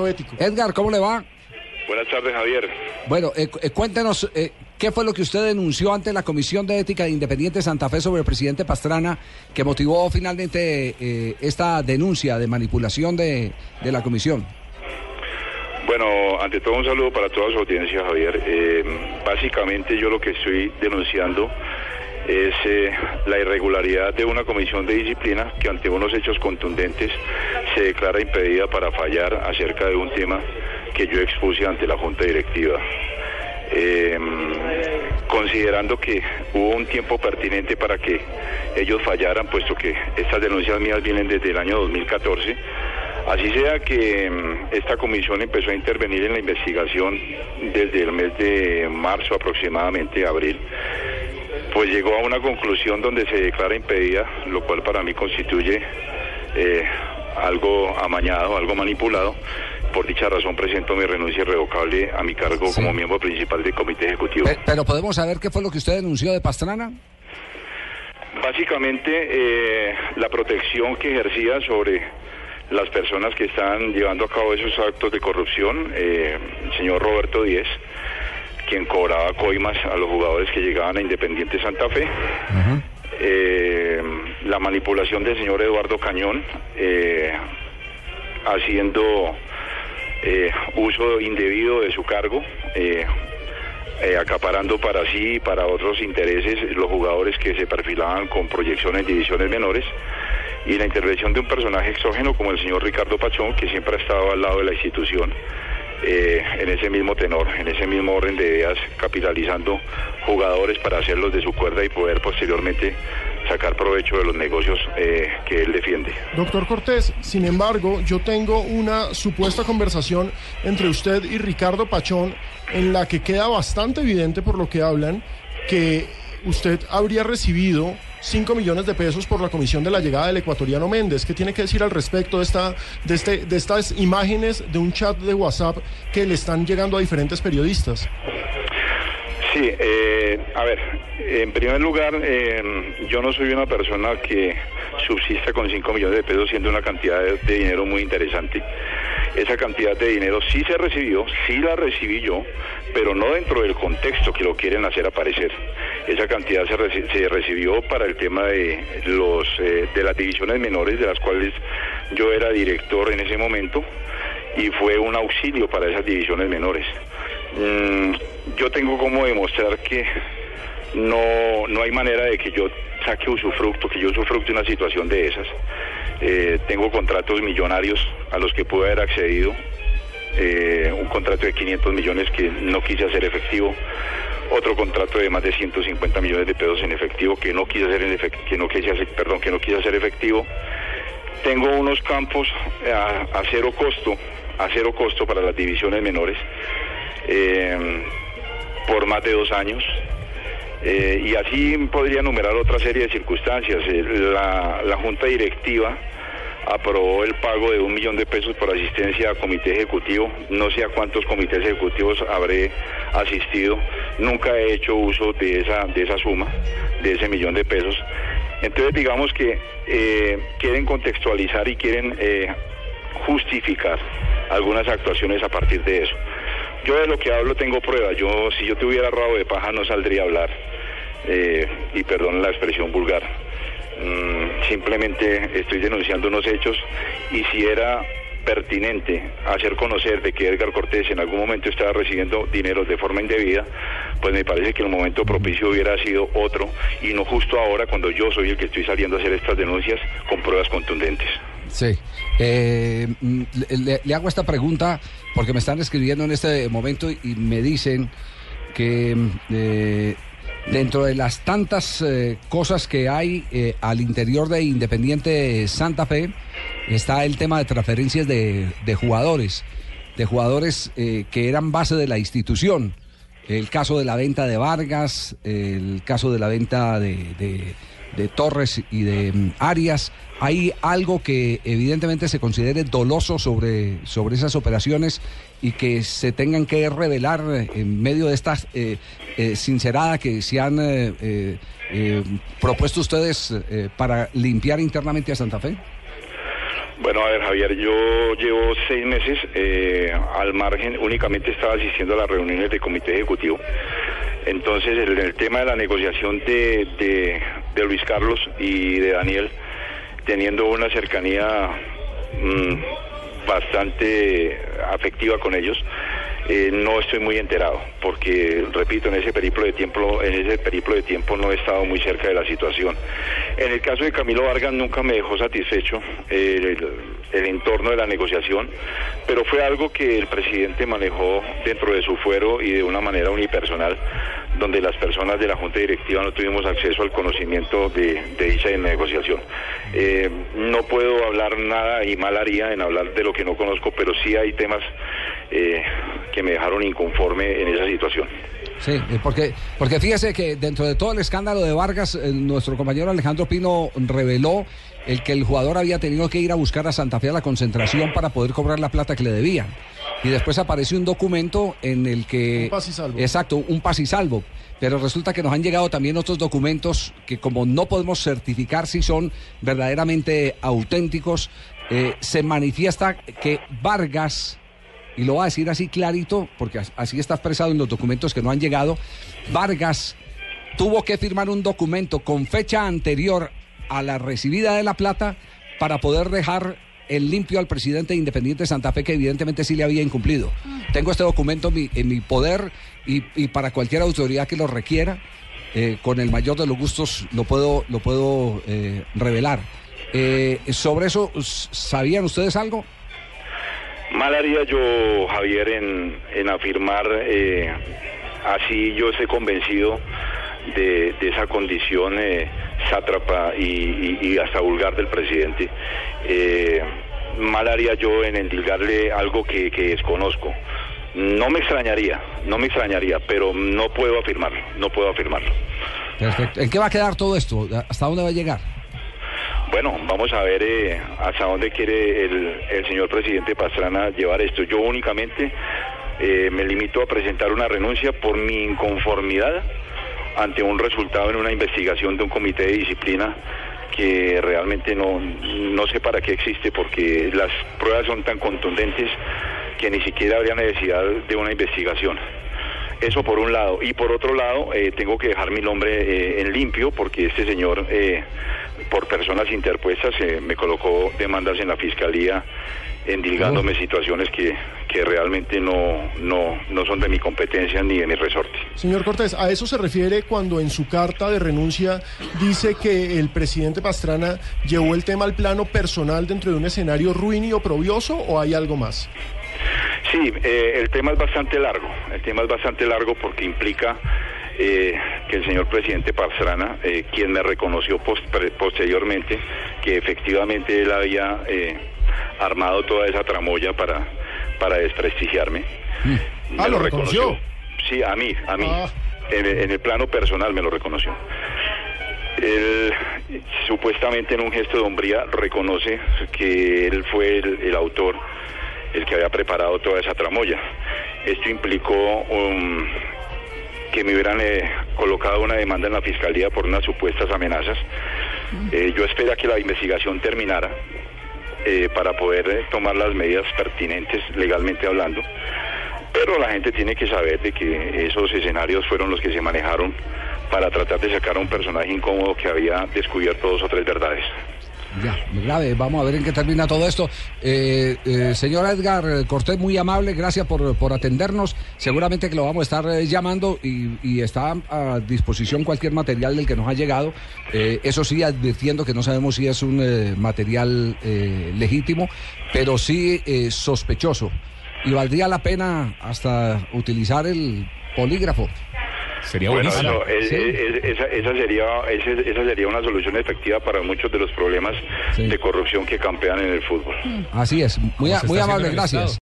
comportamiento ético. Edgar, ¿cómo le va? Buenas tardes, Javier. Bueno, eh, eh, cuéntenos, eh, ¿qué fue lo que usted denunció ante la Comisión de Ética de Independiente Santa Fe sobre el presidente Pastrana que motivó finalmente eh, esta denuncia de manipulación de, de la comisión? Bueno, ante todo un saludo para toda su audiencia, Javier. Eh, básicamente yo lo que estoy denunciando es eh, la irregularidad de una comisión de disciplina que ante unos hechos contundentes se declara impedida para fallar acerca de un tema que yo expuse ante la Junta Directiva. Eh, considerando que hubo un tiempo pertinente para que ellos fallaran, puesto que estas denuncias mías vienen desde el año 2014, así sea que mm, esta comisión empezó a intervenir en la investigación desde el mes de marzo aproximadamente, abril, pues llegó a una conclusión donde se declara impedida, lo cual para mí constituye eh, algo amañado, algo manipulado. Por dicha razón presento mi renuncia irrevocable a mi cargo Sí. como miembro principal del comité ejecutivo. Pe- Pero podemos saber qué fue lo que usted denunció de Pastrana. Básicamente eh, la protección que ejercía sobre las personas que están llevando a cabo esos actos de corrupción, eh, el señor Roberto Díez, quien cobraba coimas a los jugadores que llegaban a Independiente Santa Fe, eh, la manipulación del señor Eduardo Cañón, eh, haciendo eh, uso indebido de su cargo, acaparando para sí y para otros intereses los jugadores que se perfilaban con proyección en divisiones menores. Y la intervención de un personaje exógeno como el señor Ricardo Pachón, que siempre ha estado al lado de la institución eh, en ese mismo tenor, en ese mismo orden de ideas, capitalizando jugadores para hacerlos de su cuerda y poder posteriormente sacar provecho de los negocios eh, que él defiende. Doctor Cortés, sin embargo, yo tengo una supuesta conversación entre usted y Ricardo Pachón en la que queda bastante evidente por lo que hablan que usted habría recibido 5 millones de pesos por la comisión de la llegada del ecuatoriano Méndez. ¿Qué tiene que decir al respecto de, esta, de, este, de estas imágenes de un chat de WhatsApp que le están llegando a diferentes periodistas? Sí, eh, a ver, en primer lugar, eh, yo no soy una persona que subsista con 5 millones de pesos siendo una cantidad de, de dinero muy interesante. Esa cantidad de dinero sí se recibió, sí la recibí yo, pero no dentro del contexto que lo quieren hacer aparecer. Esa cantidad se, reci- se recibió para el tema de los eh, de las divisiones menores, de las cuales yo era director en ese momento, y fue un auxilio para esas divisiones menores. Mm, yo tengo como demostrar que no, no hay manera de que yo saque usufructo, que yo usufructe una situación de esas. Eh, tengo contratos millonarios a los que pude haber accedido, eh, un contrato de 500 millones que no quise hacer efectivo, otro contrato de más de 150 millones de pesos en efectivo que no quise hacer en efec- que no quise hacer, perdón, que no quise hacer efectivo. Tengo unos campos a, a cero costo, a cero costo para las divisiones menores, eh, por más de dos años. Eh, y así podría enumerar otra serie de circunstancias. Eh, la, la Junta Directiva aprobó el pago de un millón de pesos por asistencia a comité ejecutivo. No sé a cuántos comités ejecutivos habré asistido. Nunca he hecho uso de esa, de esa suma, de ese millón de pesos. Entonces digamos que eh, quieren contextualizar y quieren justificar algunas actuaciones a partir de eso. Yo de lo que hablo tengo pruebas. Yo, si yo tuviera rabo de paja, no saldría a hablar. Eh, y perdón la expresión vulgar. Mm, simplemente estoy denunciando unos hechos y si era pertinente hacer conocer de que Edgar Cortés en algún momento estaba recibiendo dinero de forma indebida, pues me parece que el momento propicio hubiera sido otro y no justo ahora cuando yo soy el que estoy saliendo a hacer estas denuncias con pruebas contundentes. Sí. Eh, mm, le, hago esta pregunta porque me están escribiendo en este momento y me dicen que mm, eh, dentro de las tantas eh, cosas que hay al interior de Independiente Santa Fe está el tema de transferencias de, jugadores, de jugadores que eran base de la institución. El caso de la venta de Vargas, el caso de la venta de- de Torres y de mm, Arias. ¿Hay algo que evidentemente se considere doloso sobre, sobre esas operaciones y que se tengan que revelar en medio de esta eh, eh, sincerada que se han eh, eh, propuesto ustedes para limpiar internamente a Santa Fe? Bueno, a ver, Javier, yo llevo seis meses eh, al margen, únicamente estaba asistiendo a las reuniones del comité ejecutivo. Entonces, el, tema de la negociación de, de Luis Carlos y de Daniel, teniendo una cercanía mm, bastante afectiva con ellos, eh, no estoy muy enterado, porque repito, en ese periplo de tiempo, en ese periplo de tiempo no he estado muy cerca de la situación. En el caso de Camilo Vargas nunca me dejó satisfecho eh, el, entorno de la negociación, pero fue algo que el presidente manejó dentro de su fuero y de una manera unipersonal, donde las personas de la Junta Directiva no tuvimos acceso al conocimiento de, dicha negociación. Eh, no puedo hablar nada y mal haría en hablar de lo que no conozco, pero sí hay temas que me dejaron inconforme en esa situación. Sí, porque, porque fíjese que dentro de todo el escándalo de Vargas, eh, nuestro compañero Alejandro Pino reveló el que el jugador había tenido que ir a buscar a Santa Fe a la concentración para poder cobrar la plata que le debían. Y después apareció un documento en el que... Un pas y salvo. Exacto, un pas y salvo. Pero resulta que nos han llegado también otros documentos que como no podemos certificar si son verdaderamente auténticos, eh, se manifiesta que Vargas y lo voy a decir así clarito, porque as- así está expresado en los documentos que no han llegado, Vargas tuvo que firmar un documento con fecha anterior a la recibida de la plata para poder dejar el limpio al presidente de Independiente Santa Fe, que evidentemente sí le había incumplido. Tengo este documento en mi, en mi poder y, y para cualquier autoridad que lo requiera, eh, con el mayor de los gustos lo puedo, lo puedo eh, revelar. Eh, sobre eso, ¿sabían ustedes algo? Mal haría yo, Javier, en, en afirmar, eh, así yo estoy convencido de, esa condición eh, sátrapa y, y- y hasta vulgar del presidente. Eh, mal haría yo en endilgarle algo que, que desconozco. No me extrañaría, no me extrañaría, pero no puedo afirmarlo, no puedo afirmarlo. Perfecto. ¿En qué va a quedar todo esto? ¿Hasta dónde va a llegar? Bueno, vamos a ver eh, hasta dónde quiere el, señor presidente Pastrana llevar esto. Yo únicamente eh, me limito a presentar una renuncia por mi inconformidad ante un resultado en una investigación de un comité de disciplina que realmente no, no sé para qué existe porque las pruebas son tan contundentes que ni siquiera habría necesidad de una investigación. Eso por un lado. Y por otro lado, eh, tengo que dejar mi nombre eh, en limpio porque este señor, eh, por personas interpuestas, eh, me colocó demandas en la fiscalía endilgándome situaciones que, que realmente no, no, no son de mi competencia ni de mi resorte. Señor Cortés, ¿a eso se refiere cuando en su carta de renuncia dice que el presidente Pastrana llevó el tema al plano personal dentro de un escenario ruin y oprobioso o hay algo más? Sí, eh, el tema es bastante largo. El tema es bastante largo porque implica eh, que el señor presidente Pastrana, eh, quien me reconoció post- posteriormente que efectivamente él había eh, armado toda esa tramoya para, para desprestigiarme. me Ah, ¿lo reconoció? Sí, a mí, a mí. Ah. En, el- en el plano personal me lo reconoció. Él supuestamente en un gesto de hombría reconoce que él fue el, el autor, el que había preparado toda esa tramoya. Esto implicó um, que me hubieran eh, colocado una demanda en la fiscalía por unas supuestas amenazas. Eh, yo espero que la investigación terminara eh, para poder tomar las medidas pertinentes legalmente hablando. Pero la gente tiene que saber de que esos escenarios fueron los que se manejaron para tratar de sacar a un personaje incómodo que había descubierto dos o tres verdades. Ya, grave. Vamos a ver en qué termina todo esto. Eh, eh, señor Edgar Cortés, muy amable, gracias por, por atendernos. Seguramente que lo vamos a estar eh, llamando y, y está a disposición cualquier material del que nos ha llegado. Eh, eso sí, advirtiendo que no sabemos si es un material legítimo, pero sí sospechoso. Y valdría la pena hasta utilizar el polígrafo. Sería Bueno, buenísimo. eso, es- Sí. es- esa, esa sería, esa sería una solución efectiva para muchos de los problemas Sí. de corrupción que campean en el fútbol. Así es. Muy, se muy amable, gracias.